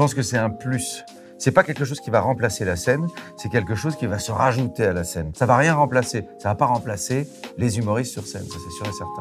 pense que c'est un plus. C'est pas quelque chose qui va remplacer la scène, c'est quelque chose qui va se rajouter à la scène. Ça va rien remplacer. Ça va pas remplacer les humoristes sur scène, ça c'est sûr et certain.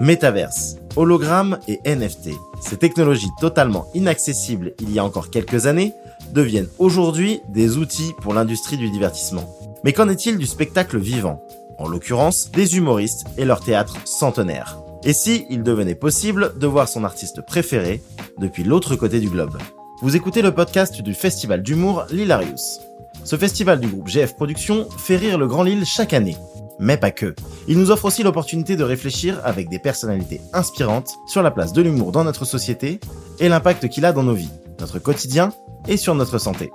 Métaverse, hologramme et NFT, ces technologies totalement inaccessibles il y a encore quelques années, deviennent aujourd'hui des outils pour l'industrie du divertissement. Mais qu'en est-il du spectacle vivant? En l'occurrence, des humoristes et leur théâtre centenaire. Et si il devenait possible de voir son artiste préféré depuis l'autre côté du globe? Vous écoutez le podcast du festival d'humour L'Hilarius. Ce festival du groupe GF Productions fait rire le Grand Lille chaque année. Mais pas que. Il nous offre aussi l'opportunité de réfléchir avec des personnalités inspirantes sur la place de l'humour dans notre société et l'impact qu'il a dans nos vies, notre quotidien et sur notre santé.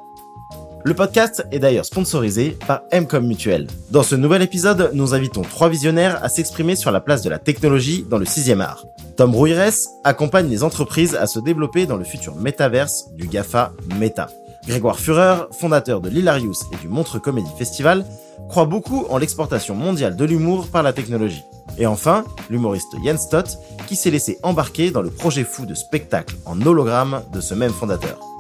Le podcast est d'ailleurs sponsorisé par Mcom Mutuel. Dans ce nouvel épisode, nous invitons trois visionnaires à s'exprimer sur la place de la technologie dans le sixième art. Tom Rouires accompagne les entreprises à se développer dans le futur métaverse du GAFA Meta. Grégoire Führer, fondateur de l'Hilarius et du Montre Comedy Festival, croit beaucoup en l'exportation mondiale de l'humour par la technologie. Et enfin, l'humoriste Jens Stott, qui s'est laissé embarquer dans le projet fou de spectacle en hologramme de ce même fondateur.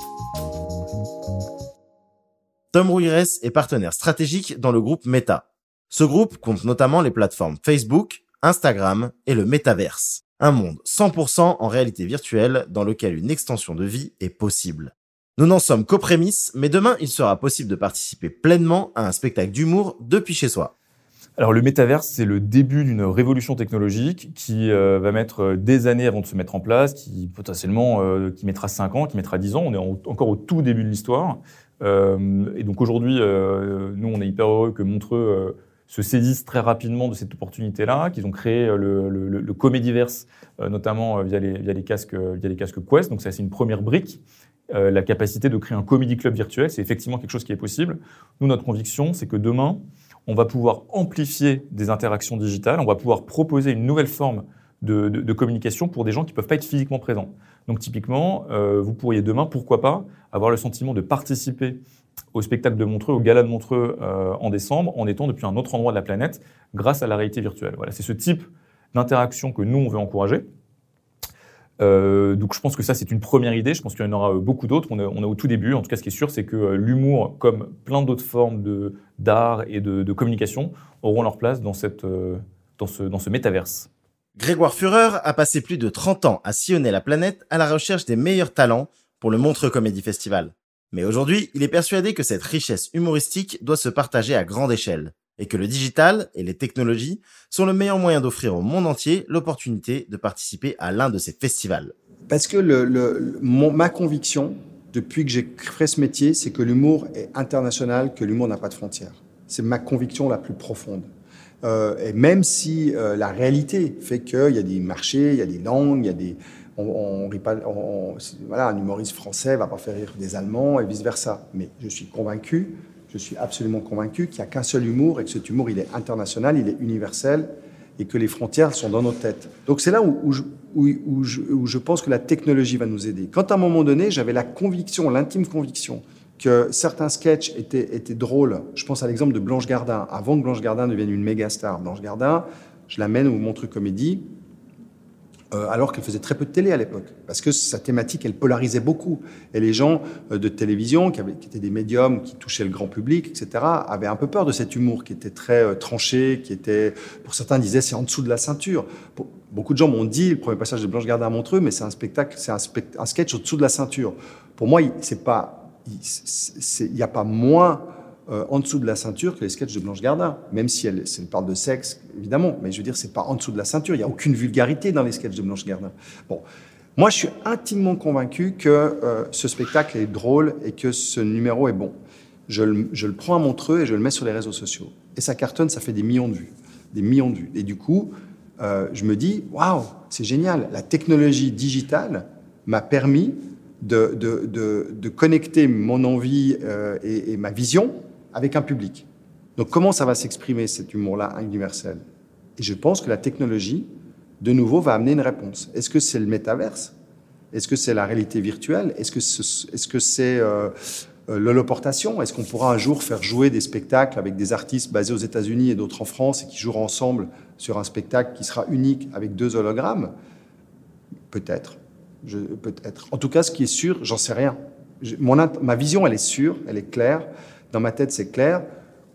Tom Rouires est partenaire stratégique dans le groupe Meta. Ce groupe compte notamment les plateformes Facebook, Instagram et le Metaverse. Un monde 100% en réalité virtuelle dans lequel une extension de vie est possible. Nous n'en sommes qu'aux prémices, mais demain il sera possible de participer pleinement à un spectacle d'humour depuis chez soi. Alors le métaverse, c'est le début d'une révolution technologique qui euh, va mettre euh, des années avant de se mettre en place, qui potentiellement euh, qui mettra 5 ans, qui mettra 10 ans. On est encore au tout début de l'histoire. Euh, et donc aujourd'hui, euh, nous, on est hyper heureux que Montreux euh, se saisissent très rapidement de cette opportunité-là, qu'ils ont créé le, Comédiverse, notamment via les, casques, via les casques Quest. Donc ça, c'est une première brique. la capacité de créer un comédie club virtuel, c'est effectivement quelque chose qui est possible. Nous, notre conviction, c'est que demain, on va pouvoir amplifier des interactions digitales, on va pouvoir proposer une nouvelle forme de, de communication pour des gens qui ne peuvent pas être physiquement présents. Donc typiquement, euh, vous pourriez demain, pourquoi pas, avoir le sentiment de participer au spectacle de Montreux, au gala de Montreux euh, en décembre, en étant depuis un autre endroit de la planète, grâce à la réalité virtuelle. Voilà, c'est ce type d'interaction que nous, on veut encourager. Euh, donc je pense que ça, c'est une première idée. Je pense qu'il y en aura beaucoup d'autres. On, est au tout début. En tout cas, ce qui est sûr, c'est que l'humour, comme plein d'autres formes d'art et de, de, communication, auront leur place dans, cette, dans, ce, dans ce métaverse. Grégoire Führer a passé plus de 30 ans à sillonner la planète à la recherche des meilleurs talents pour le Montreux Comedy Festival. Mais aujourd'hui, il est persuadé que cette richesse humoristique doit se partager à grande échelle et que le digital et les technologies sont le meilleur moyen d'offrir au monde entier l'opportunité de participer à l'un de ces festivals. Parce que le, ma conviction, depuis que j'ai fait ce métier, c'est que l'humour est international, que l'humour n'a pas de frontières. C'est ma conviction la plus profonde. Euh, et même si euh, la réalité fait qu'il y a des marchés, il y a des langues, il y a des, on, voilà, un humoriste français va pas faire rire des Allemands et vice versa. Mais je suis convaincu, je suis absolument convaincu qu'il n'y a qu'un seul humour et que cet humour il est international, il est universel et que les frontières sont dans nos têtes. Donc c'est là où, je, où je pense que la technologie va nous aider. Quand à un moment donné, j'avais la conviction, l'intime conviction que certains sketchs étaient, étaient drôles. Je pense à l'exemple de Blanche Gardin. Avant que Blanche Gardin devienne une méga star, Blanche Gardin, je l'amène au Montreux Comédie, euh, alors qu'elle faisait très peu de télé à l'époque, parce que sa thématique, elle polarisait beaucoup. Et les gens euh, de télévision, qui, étaient des médiums, qui touchaient le grand public, etc., avaient un peu peur de cet humour qui était très euh, tranché, qui était, pour certains disaient, c'est en dessous de la ceinture. Beaucoup de gens m'ont dit, le premier passage de Blanche Gardin à Montreux, mais c'est un spectacle, c'est un, un sketch au-dessous de la ceinture. Pour moi, c'est pas il n'y a pas moins euh, en dessous de la ceinture que les sketchs de Blanche Gardin, même si elle, elle parle de sexe, évidemment, mais je veux dire, c'est pas en dessous de la ceinture. Il n'y a aucune vulgarité dans les sketchs de Blanche Gardin. Bon. Moi, je suis intimement convaincu que euh, ce spectacle est drôle et que ce numéro est bon. Je le, prends à Montreux et je le mets sur les réseaux sociaux. Et ça cartonne, ça fait des millions de vues. Des millions de vues. Et du coup, euh, je me dis, waouh, c'est génial. La technologie digitale m'a permis de, connecter mon envie euh, et, ma vision avec un public. Donc comment ça va s'exprimer cet humour-là universel? Et je pense que la technologie, de nouveau, va amener une réponse. Est-ce que c'est le métaverse? Est-ce que c'est la réalité virtuelle? Est-ce que c'est est -ce euh, euh, l'holoportation? Est-ce qu'on pourra un jour faire jouer des spectacles avec des artistes basés aux États-Unis et d'autres en France et qui joueront ensemble sur un spectacle qui sera unique avec deux hologrammes? Peut-être. Je, peut-être. En tout cas, ce qui est sûr, j'en sais rien. Mon ma vision, elle est sûre, elle est claire. Dans ma tête, c'est clair.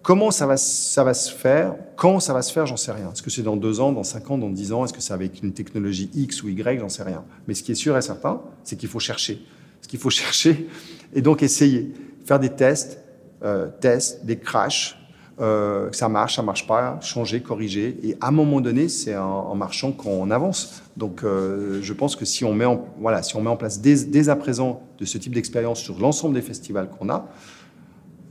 Comment ça va, ça va se faire? Quand ça va se faire, j'en sais rien. Est-ce que c'est dans deux ans, dans cinq ans, dans dix ans? Est-ce que c'est avec une technologie X ou Y? J'en sais rien. Mais ce qui est sûr et certain, c'est qu'il faut chercher. Ce qu'il faut chercher et donc essayer. Faire des tests, euh, tests, des crashs, euh, ça marche, ça marche pas, changer, corriger. Et à un moment donné, c'est en, en marchant qu'on avance. Donc, euh, je pense que si on met en, voilà, si on met en place dès, dès à présent de ce type d'expérience sur l'ensemble des festivals qu'on a,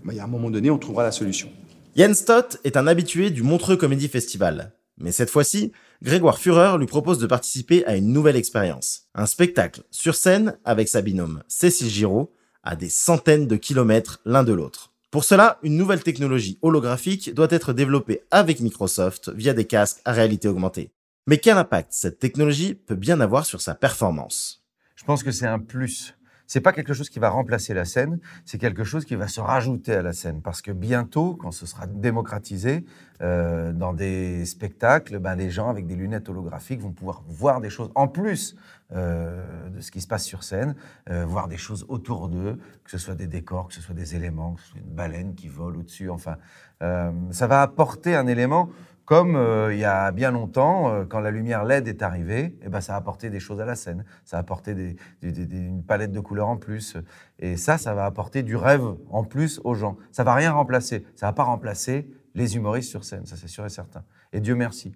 bah, il y a un moment donné, on trouvera la solution. Jens Stott est un habitué du Montreux Comedy Festival. Mais cette fois-ci, Grégoire Führer lui propose de participer à une nouvelle expérience. Un spectacle sur scène avec sa binôme Cécile Giraud à des centaines de kilomètres l'un de l'autre. Pour cela, une nouvelle technologie holographique doit être développée avec Microsoft via des casques à réalité augmentée. Mais quel impact cette technologie peut bien avoir sur sa performance? Je pense que c'est un plus. C'est pas quelque chose qui va remplacer la scène, c'est quelque chose qui va se rajouter à la scène. Parce que bientôt, quand ce sera démocratisé, euh, dans des spectacles, ben, les gens avec des lunettes holographiques vont pouvoir voir des choses en plus euh, de ce qui se passe sur scène, euh, voir des choses autour d'eux, que ce soit des décors, que ce soit des éléments, que ce soit une baleine qui vole au-dessus. Enfin, euh, ça va apporter un élément comme euh, il y a bien longtemps, euh, quand la lumière LED est arrivée, eh ben, ça a apporté des choses à la scène. Ça a apporté des, une palette de couleurs en plus. Et ça, ça va apporter du rêve en plus aux gens. Ça va rien remplacer. Ça va pas remplacer les humoristes sur scène, ça c'est sûr et certain. Et Dieu merci.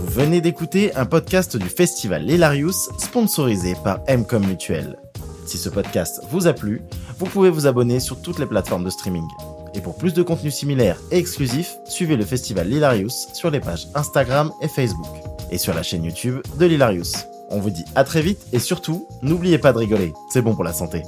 Vous venez d'écouter un podcast du festival L'Hilarius sponsorisé par Mcom Mutuel. Si ce podcast vous a plu, vous pouvez vous abonner sur toutes les plateformes de streaming. Et pour plus de contenu similaire et exclusif, suivez le festival L'Hilarius sur les pages Instagram et Facebook. Et sur la chaîne YouTube de L'Hilarius. On vous dit à très vite et surtout, n'oubliez pas de rigoler, c'est bon pour la santé.